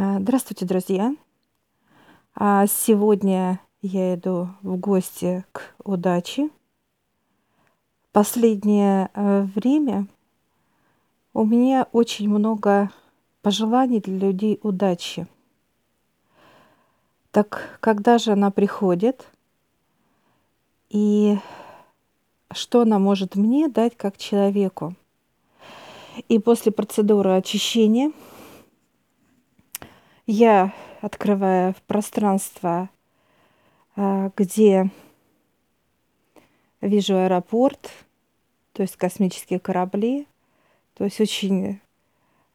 А, Здравствуйте, друзья! А, Сегодня я иду в гости к удаче. Последнее э, время у меня очень много пожеланий для людей удачи. Так когда же она приходит? И что она может мне дать как человеку? И после процедуры очищения я открываю в пространство, а, где вижу аэропорт, то есть космические корабли, то есть очень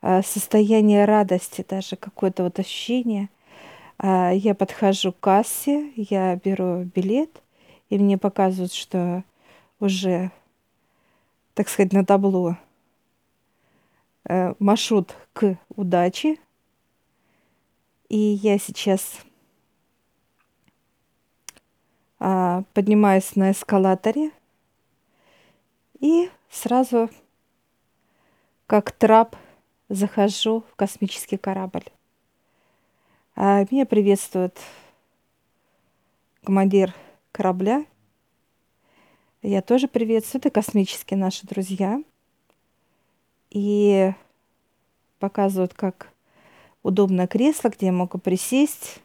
а, состояние радости, даже какое-то вот ощущение. А, я подхожу к кассе, я беру билет, и мне показывают, что уже, так сказать, на табло э, маршрут к удаче. И я сейчас а, поднимаюсь на эскалаторе и сразу как трап захожу в космический корабль. А, меня приветствует командир корабля. Я тоже приветствую. Это космические наши друзья. И показывают, как удобное кресло, где я могу присесть.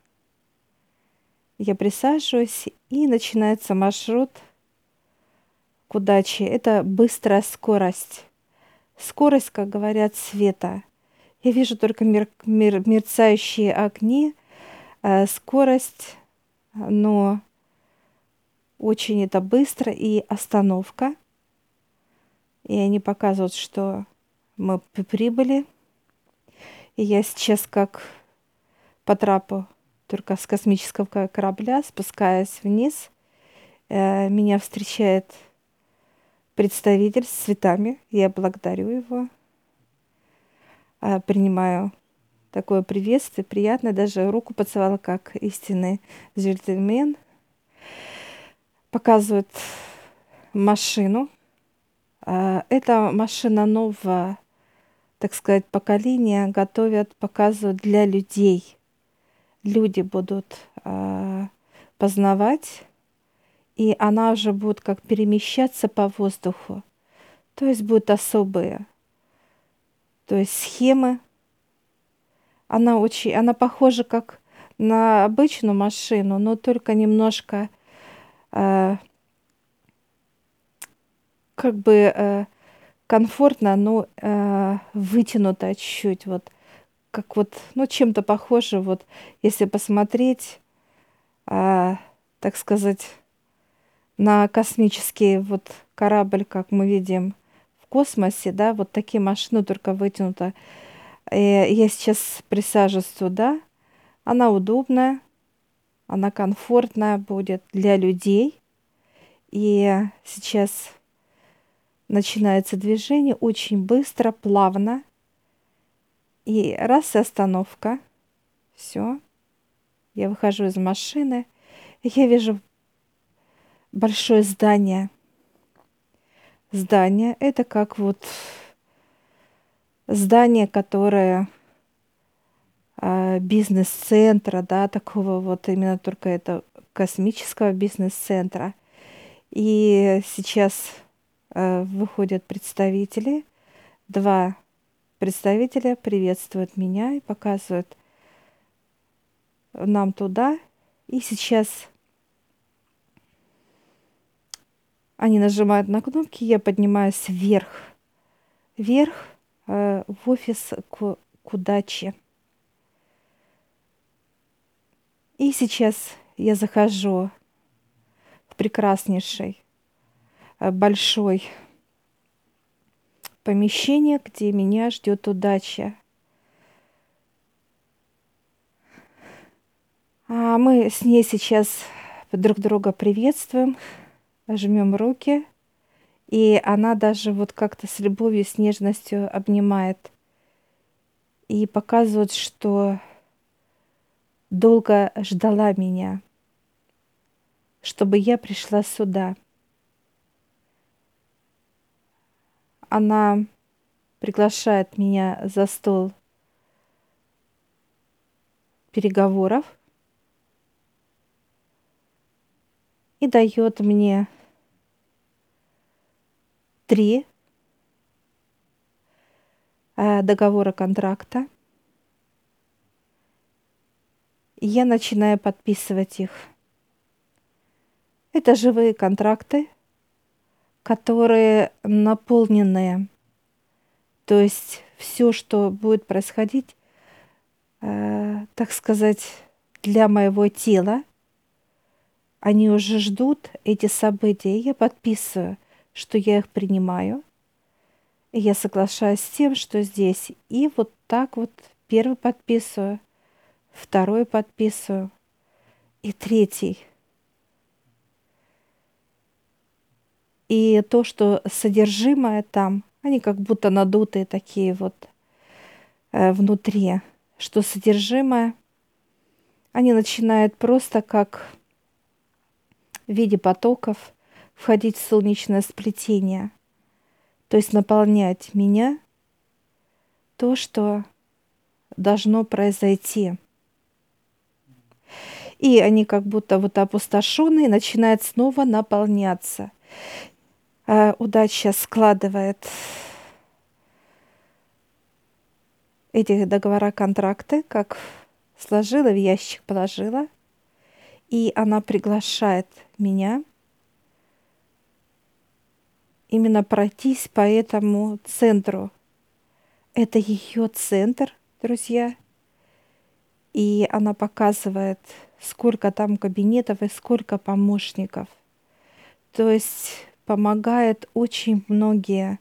Я присаживаюсь, и начинается маршрут к удаче. Это быстрая скорость. Скорость, как говорят, света. Я вижу только мер, мер, мерцающие огни, э, скорость, но очень это быстро и остановка. И они показывают, что мы прибыли. И я сейчас как по трапу, только с космического корабля, спускаясь вниз, э, меня встречает представитель с цветами. Я благодарю его, э, принимаю такое приветствие, приятно, даже руку поцеловала, как истинный джентльмен. Показывает машину. Э, это машина новая так сказать, поколения готовят, показывают для людей. Люди будут э, познавать, и она уже будет как перемещаться по воздуху. То есть будут особые, то есть схемы. Она очень, она похожа как на обычную машину, но только немножко э, как бы э, комфортно, но э, вытянуто чуть-чуть, вот как вот, ну, чем-то похоже, вот, если посмотреть, э, так сказать, на космический вот корабль, как мы видим в космосе, да, вот такие машины, только вытянуто. И я сейчас присаживаюсь туда, она удобная, она комфортная будет для людей. И сейчас начинается движение очень быстро, плавно. И раз и остановка. Все. Я выхожу из машины. Я вижу большое здание. Здание это как вот здание, которое э, бизнес-центра, да, такого вот именно только это космического бизнес-центра. И сейчас выходят представители. Два представителя приветствуют меня и показывают нам туда. И сейчас они нажимают на кнопки, я поднимаюсь вверх, вверх э, в офис к, к удаче. И сейчас я захожу в прекраснейший Э, большой помещение, где меня ждет удача. А мы с ней сейчас друг друга приветствуем, жмем руки, и она даже вот как-то с любовью, с нежностью обнимает и показывает, что долго ждала меня, чтобы я пришла сюда. Она приглашает меня за стол переговоров и дает мне три э, договора контракта. Я начинаю подписывать их. Это живые контракты, которые наполнены, то есть все, что будет происходить, э, так сказать, для моего тела, они уже ждут эти события. Я подписываю, что я их принимаю. И я соглашаюсь с тем, что здесь. И вот так вот первый подписываю, второй подписываю и третий. И то, что содержимое там, они как будто надутые такие вот э, внутри, что содержимое, они начинают просто как в виде потоков входить в солнечное сплетение, то есть наполнять меня то, что должно произойти. И они как будто вот опустошенные начинают снова наполняться. А, удача складывает эти договора, контракты, как сложила, в ящик положила – и она приглашает меня именно пройтись по этому центру. Это ее центр, друзья. И она показывает, сколько там кабинетов и сколько помощников. То есть помогает очень многие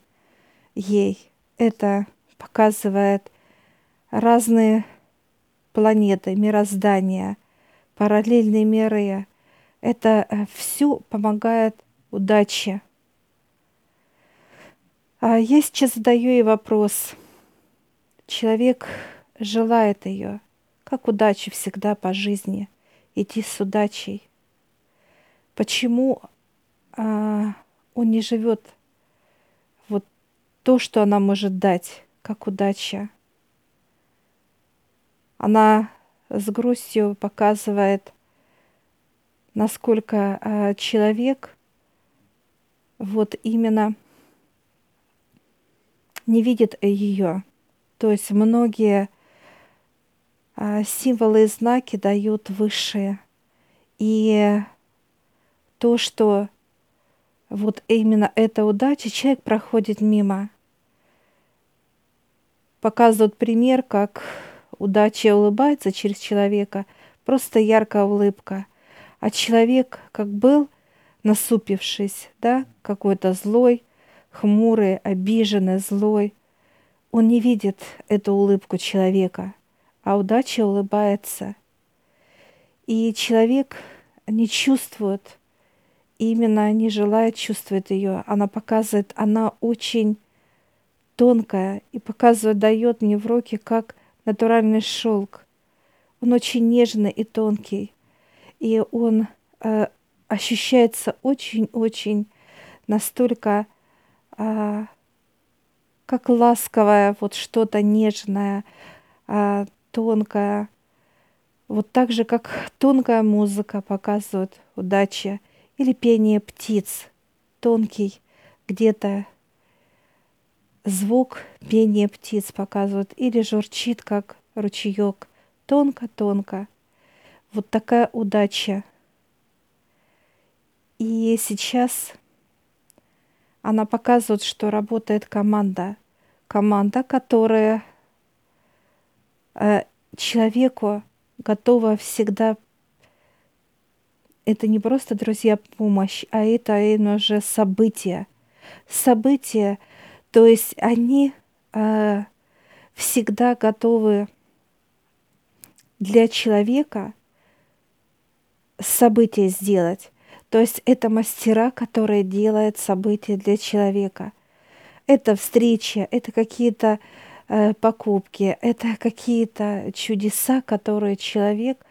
ей. Это показывает разные планеты, мироздания – параллельные миры. Это э, все помогает удаче. А я сейчас задаю ей вопрос. Человек желает ее, как удачи всегда по жизни, идти с удачей. Почему а, он не живет вот то, что она может дать, как удача? Она с грустью показывает, насколько э, человек вот именно не видит ее. То есть многие э, символы и знаки дают высшие. И то, что вот именно эта удача, человек проходит мимо. Показывают пример, как Удача улыбается через человека, просто яркая улыбка. А человек, как был, насупившись, да, какой-то злой, хмурый, обиженный, злой, он не видит эту улыбку человека, а удача улыбается. И человек не чувствует, именно не желает чувствовать ее. Она показывает, она очень тонкая и показывает, дает мне в руки, как натуральный шелк. Он очень нежный и тонкий, и он э, ощущается очень-очень настолько э, как ласковое, вот что-то нежное, э, тонкое. Вот так же, как тонкая музыка показывает удача или пение птиц, тонкий где-то звук пения птиц показывают или журчит, как ручеек, тонко-тонко. Вот такая удача. И сейчас она показывает, что работает команда. Команда, которая э, человеку готова всегда это не просто, друзья, помощь, а это именно же событие. Событие, то есть они э, всегда готовы для человека событие сделать. То есть это мастера, которые делают события для человека. Это встреча, это какие-то э, покупки, это какие-то чудеса, которые человек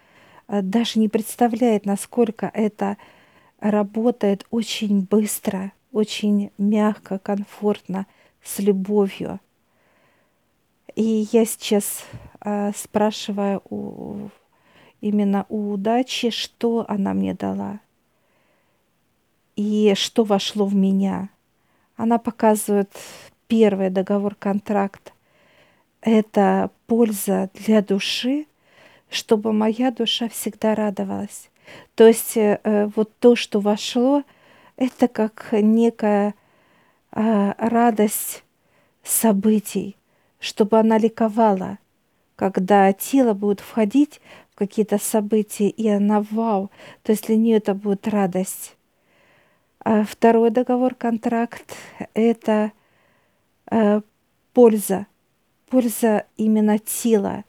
даже не представляет, насколько это работает очень быстро, очень мягко, комфортно с любовью. И я сейчас э, спрашиваю у именно у удачи, что она мне дала и что вошло в меня. Она показывает первый договор-контракт. Это польза для души, чтобы моя душа всегда радовалась. То есть э, вот то, что вошло, это как некая э, радость событий, чтобы она ликовала, когда тело будет входить в какие-то события, и она вау, то есть для нее это будет радость. А второй договор, контракт – это э, польза, польза именно тела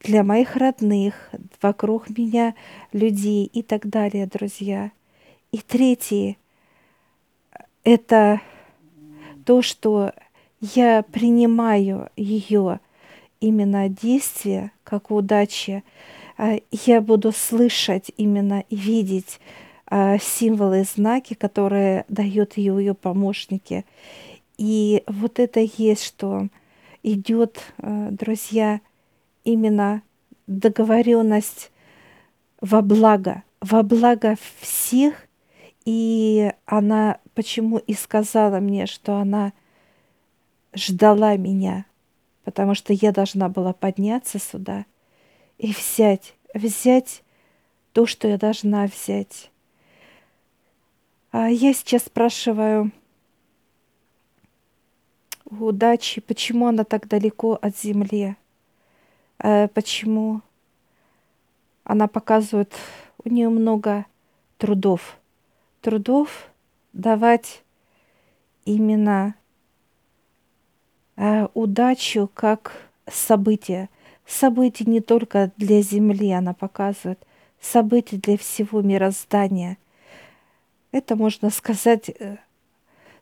для моих родных, вокруг меня людей и так далее, друзья. И третий – это то, что я принимаю ее именно действие как удачи, а, я буду слышать именно и видеть а, символы, знаки, которые дают ее ее помощники. И вот это есть, что идет, а, друзья, именно договоренность во благо, во благо всех. И она почему и сказала мне, что она ждала меня, потому что я должна была подняться сюда и взять, взять то, что я должна взять. А я сейчас спрашиваю удачи, почему она так далеко от земли, почему она показывает, у нее много трудов, трудов давать именно Э, удачу как событие. Событие не только для Земли она показывает, событие для всего мироздания. Это, можно сказать, э,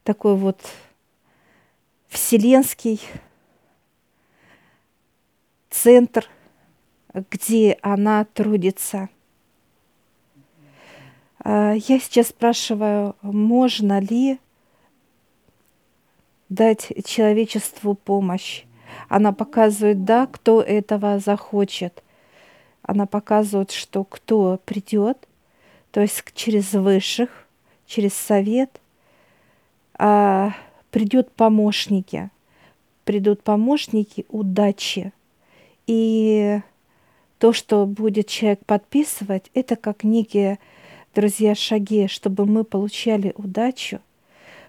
такой вот вселенский центр, где она трудится. Э, я сейчас спрашиваю, можно ли дать человечеству помощь. Она показывает, да, кто этого захочет. Она показывает, что кто придет, то есть через высших, через совет, а, придет помощники, придут помощники удачи. И то, что будет человек подписывать, это как некие, друзья, шаги, чтобы мы получали удачу –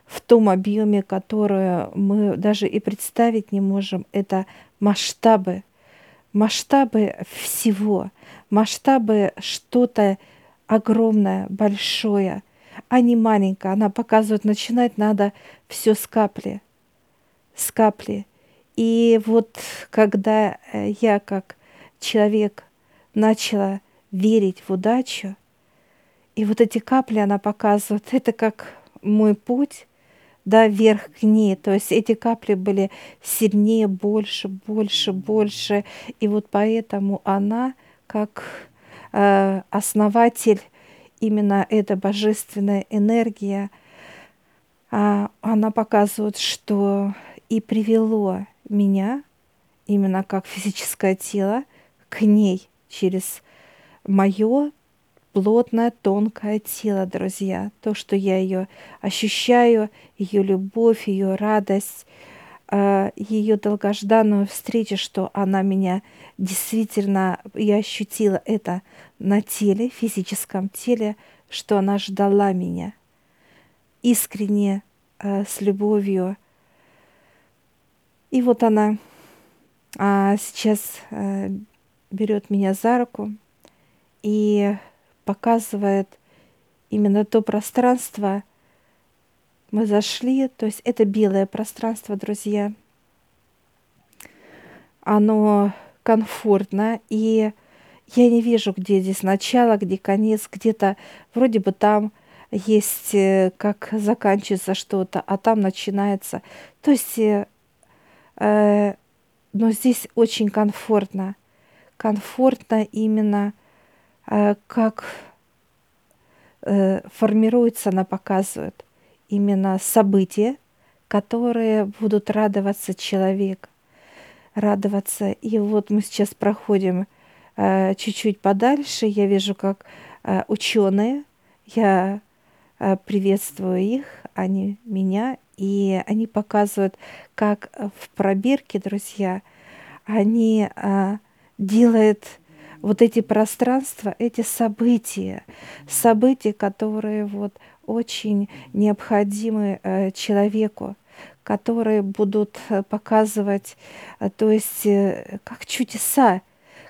в том объеме, которое мы даже и представить не можем. Это масштабы, масштабы всего, масштабы что-то огромное, большое, а не маленькое. Она показывает, начинать надо все с капли, с капли. И вот когда э, я как человек начала верить в удачу, и вот эти капли она показывает, это как мой путь, да, вверх к ней. То есть эти капли были сильнее, больше, больше, больше. И вот поэтому она, как э, основатель именно эта божественная энергия, э, она показывает, что и привело меня, именно как физическое тело, к ней через мое плотное, тонкое тело, друзья. То, что я ее ощущаю, ее любовь, ее радость, а, ее долгожданную встречу, что она меня действительно, я ощутила это на теле, физическом теле, что она ждала меня искренне, а, с любовью. И вот она а, сейчас берет меня за руку и показывает именно то пространство. Мы зашли, то есть это белое пространство, друзья. Оно комфортно, и я не вижу, где здесь начало, где конец, где-то вроде бы там есть, э, как заканчивается что-то, а там начинается. То есть, э но здесь очень комфортно. Комфортно именно Э, как э, формируется, она показывает именно события, которые будут радоваться человек, радоваться. И вот мы сейчас проходим э, чуть-чуть подальше я вижу, как э, ученые, я э, приветствую их, они меня, и они показывают, как в пробирке, друзья, они э, делают вот эти пространства, эти события, события, которые вот очень необходимы э, человеку, которые будут э, показывать, э, то есть э, как чудеса,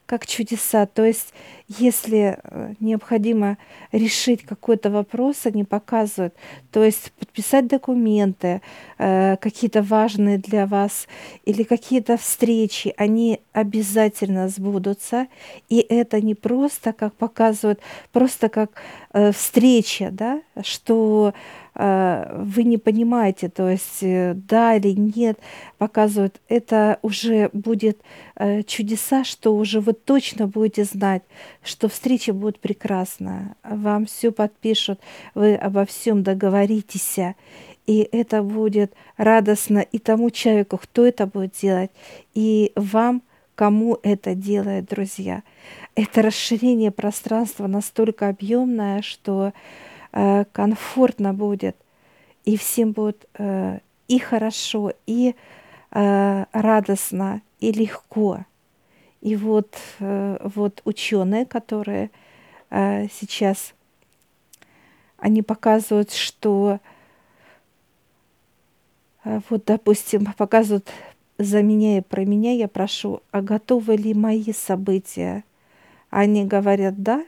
как чудеса. То есть, если э, необходимо решить какой-то вопрос, они показывают. То есть подписать документы, э, какие-то важные для вас, или какие-то встречи, они обязательно сбудутся. И это не просто, как показывают, просто как э, встреча, да, что вы не понимаете, то есть э, да или нет, показывают, это уже будет э, чудеса, что уже вы точно будете знать, что встреча будет прекрасная, вам все подпишут, вы обо всем договоритесь, и это будет радостно и тому человеку, кто это будет делать, и вам, кому это делает, друзья. Это расширение пространства настолько объемное, что э, комфортно будет, и всем будет э, и хорошо, и э, радостно, и легко. И вот, э, вот ученые, которые э, сейчас, они показывают, что э, вот, допустим, показывают за меня и про меня, я прошу, а готовы ли мои события? Они говорят «да»,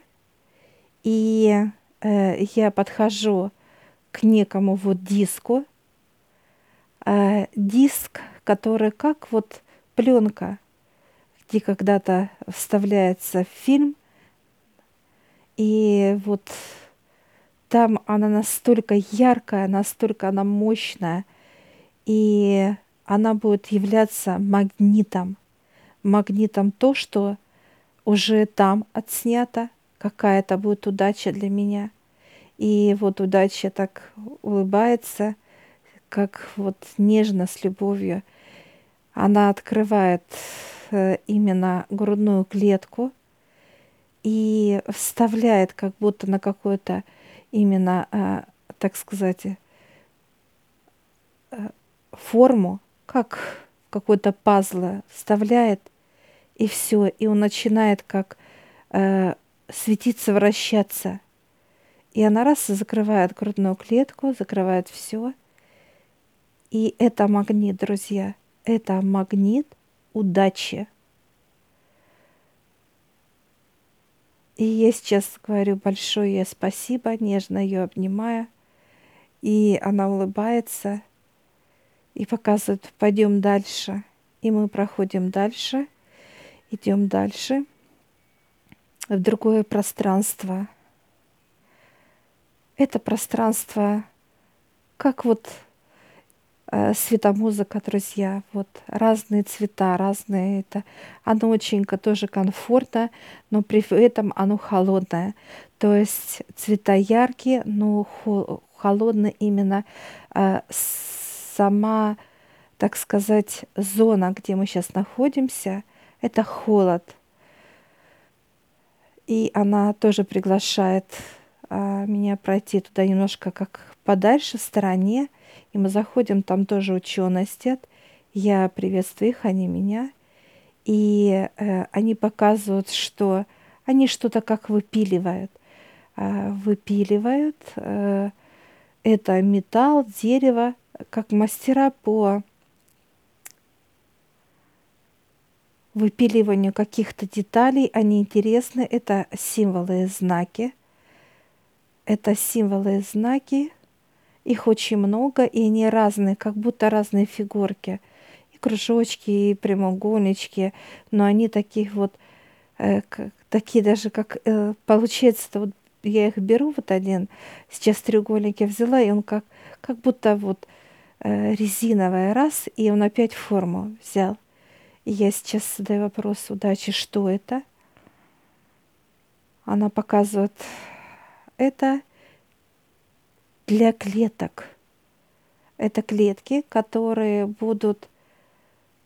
и э, я подхожу к некому вот диску, э, диск, который как вот пленка, где когда-то вставляется фильм, и вот там она настолько яркая, настолько она мощная, и она будет являться магнитом. Магнитом то, что уже там отснято, какая-то будет удача для меня. И вот удача так улыбается, как вот нежно, с любовью. Она открывает э, именно грудную клетку и вставляет как будто на какую-то именно, э, так сказать, э, форму, как какой-то пазл вставляет, и все, и он начинает как светиться, вращаться. И она раз закрывает грудную клетку, закрывает все. И это магнит, друзья. Это магнит удачи. И я сейчас говорю большое спасибо, нежно ее обнимая. И она улыбается и показывает, пойдем дальше. И мы проходим дальше, идем дальше в другое пространство. Это пространство, как вот э, светомузыка, друзья, вот разные цвета, разные это. Оно очень тоже комфортно, но при этом оно холодное. То есть цвета яркие, но холодно именно э, сама, так сказать, зона, где мы сейчас находимся, это холод – и она тоже приглашает а, меня пройти туда немножко как подальше, в стороне. И мы заходим, там тоже ученые сидят. Я приветствую их, они меня. И э, они показывают, что они что-то как выпиливают. Э, выпиливают. Э, это металл, дерево, как мастера по выпиливанию каких-то деталей. Они интересны. Это символы и знаки. Это символы и знаки. Их очень много, и они разные, как будто разные фигурки. И кружочки, и прямоугольнички. Но они таких вот, э, такие даже как, э, получается, вот я их беру, вот один, сейчас треугольники взяла, и он как, как будто вот э, резиновая раз, и он опять форму взял. Я сейчас задаю вопрос удачи, что это? Она показывает, это для клеток. Это клетки, которые будут,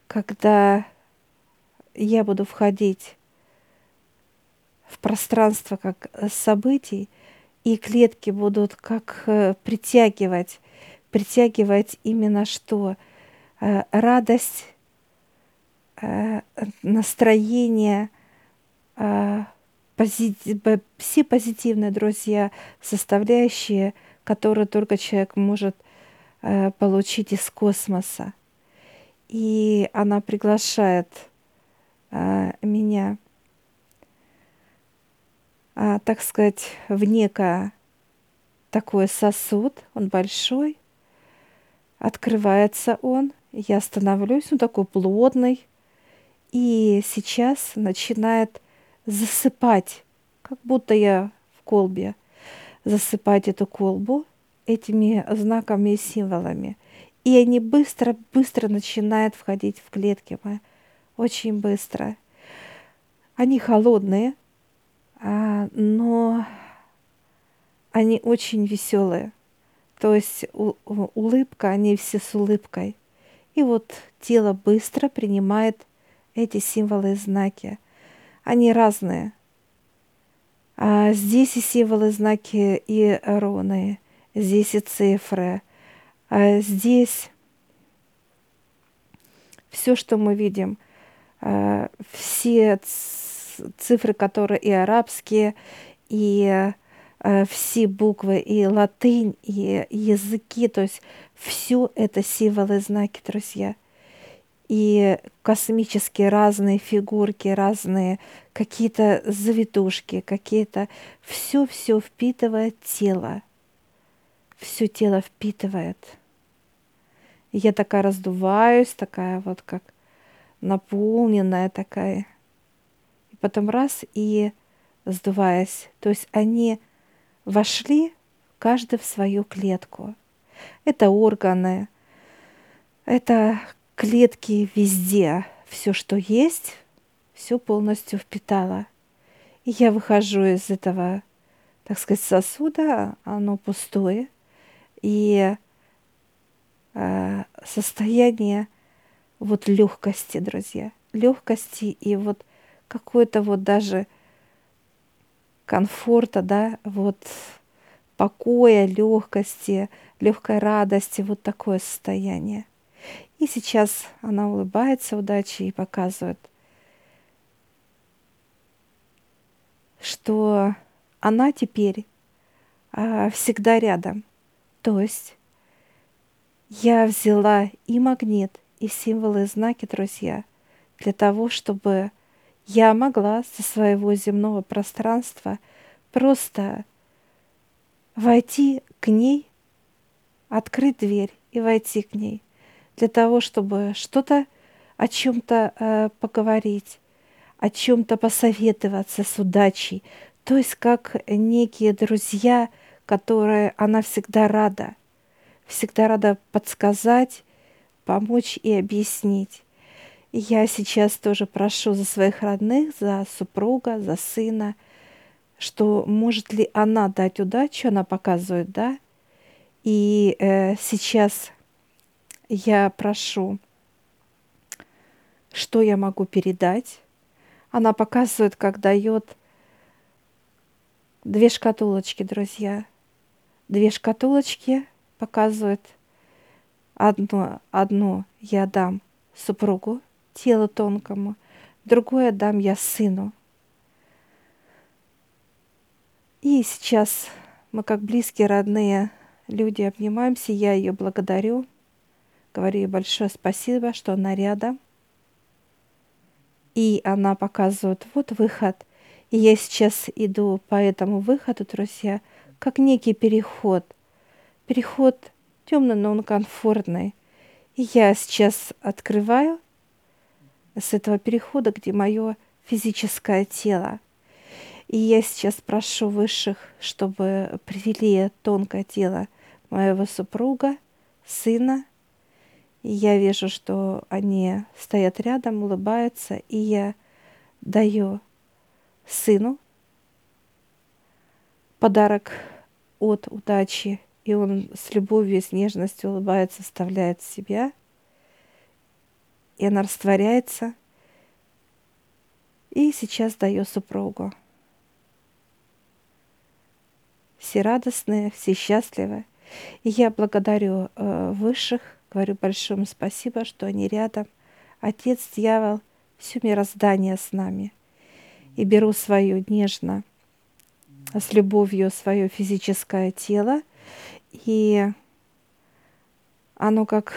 когда я буду входить пространство как событий, и клетки будут как э, притягивать, притягивать именно что? Э, радость, настроение, позитив, все позитивные друзья, составляющие, которые только человек может получить из космоса. И она приглашает меня а, так сказать, в некое такой сосуд, он большой, открывается он, я становлюсь, он такой плотный, и сейчас начинает засыпать, как будто я в колбе, засыпать эту колбу этими знаками и символами. И они быстро-быстро начинают входить в клетки мои. Очень быстро. Они холодные, а, но они очень веселые. То есть улыбка, они все с улыбкой. И вот тело быстро принимает эти символы и знаки. Они разные. А здесь и символы, знаки и руны, здесь и цифры, а здесь все, что мы видим, а, все цифры, которые и арабские, и э, все буквы, и латынь, и языки, то есть все это символы, знаки, друзья. И космические разные фигурки, разные какие-то завитушки, какие-то... Все-все впитывает тело. Все тело впитывает. И я такая раздуваюсь, такая вот как наполненная такая потом раз и сдуваясь. То есть они вошли каждый в свою клетку. Это органы, это клетки везде. Все, что есть, все полностью впитало. И я выхожу из этого, так сказать, сосуда, оно пустое. И э, состояние вот легкости, друзья, легкости и вот какой-то вот даже комфорта, да, вот покоя, легкости, легкой радости, вот такое состояние. И сейчас она улыбается удачи и показывает, что она теперь а, всегда рядом. То есть я взяла и магнит, и символы, и знаки, друзья, для того, чтобы я могла со своего земного пространства просто войти к ней, открыть дверь и войти к ней для того, чтобы что-то о чем-то э, поговорить, о чем-то посоветоваться с удачей, то есть как некие друзья, которые она всегда рада, всегда рада подсказать, помочь и объяснить я сейчас тоже прошу за своих родных, за супруга, за сына, что может ли она дать удачу, она показывает, да. И э, сейчас я прошу, что я могу передать. Она показывает, как дает две шкатулочки, друзья. Две шкатулочки показывает. Одну, одну я дам супругу, телу тонкому, другое дам я сыну. И сейчас мы как близкие, родные люди обнимаемся, я ее благодарю, говорю ей большое спасибо, что она рядом. И она показывает, вот выход. И я сейчас иду по этому выходу, друзья, как некий переход. Переход темный, но он комфортный. И я сейчас открываю с этого перехода, где мое физическое тело. И я сейчас прошу высших, чтобы привели тонкое тело моего супруга, сына. Я вижу, что они стоят рядом, улыбаются, и я даю сыну подарок от удачи, и он с любовью и с нежностью улыбается, вставляет в себя – и она растворяется. И сейчас даю супругу. все радостные, все счастливы. И я благодарю э, высших, говорю большое спасибо, что они рядом. Отец, дьявол, все мироздание с нами. И беру свое нежно, с любовью свое физическое тело, и оно как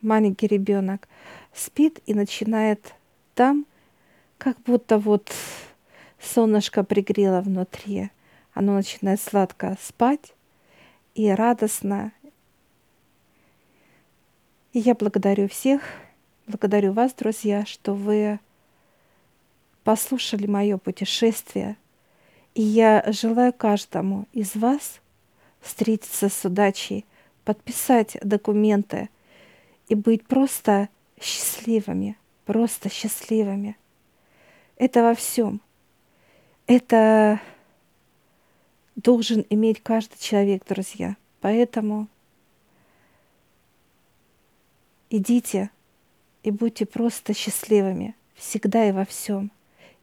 маленький ребенок спит и начинает там, как будто вот солнышко пригрело внутри. Оно начинает сладко спать и радостно. И я благодарю всех, благодарю вас, друзья, что вы послушали мое путешествие. И я желаю каждому из вас встретиться с удачей, подписать документы и быть просто счастливыми, просто счастливыми. Это во всем. Это должен иметь каждый человек, друзья. Поэтому идите и будьте просто счастливыми всегда и во всем.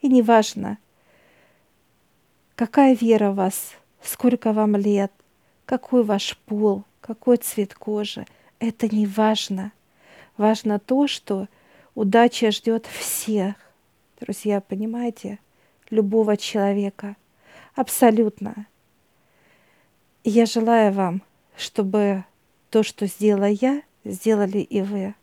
И неважно, какая вера у вас, сколько вам лет, какой ваш пол, какой цвет кожи, это не важно. Важно то, что удача ждет всех. Друзья, понимаете? Любого человека. Абсолютно. И я желаю вам, чтобы то, что сделала я, сделали и вы.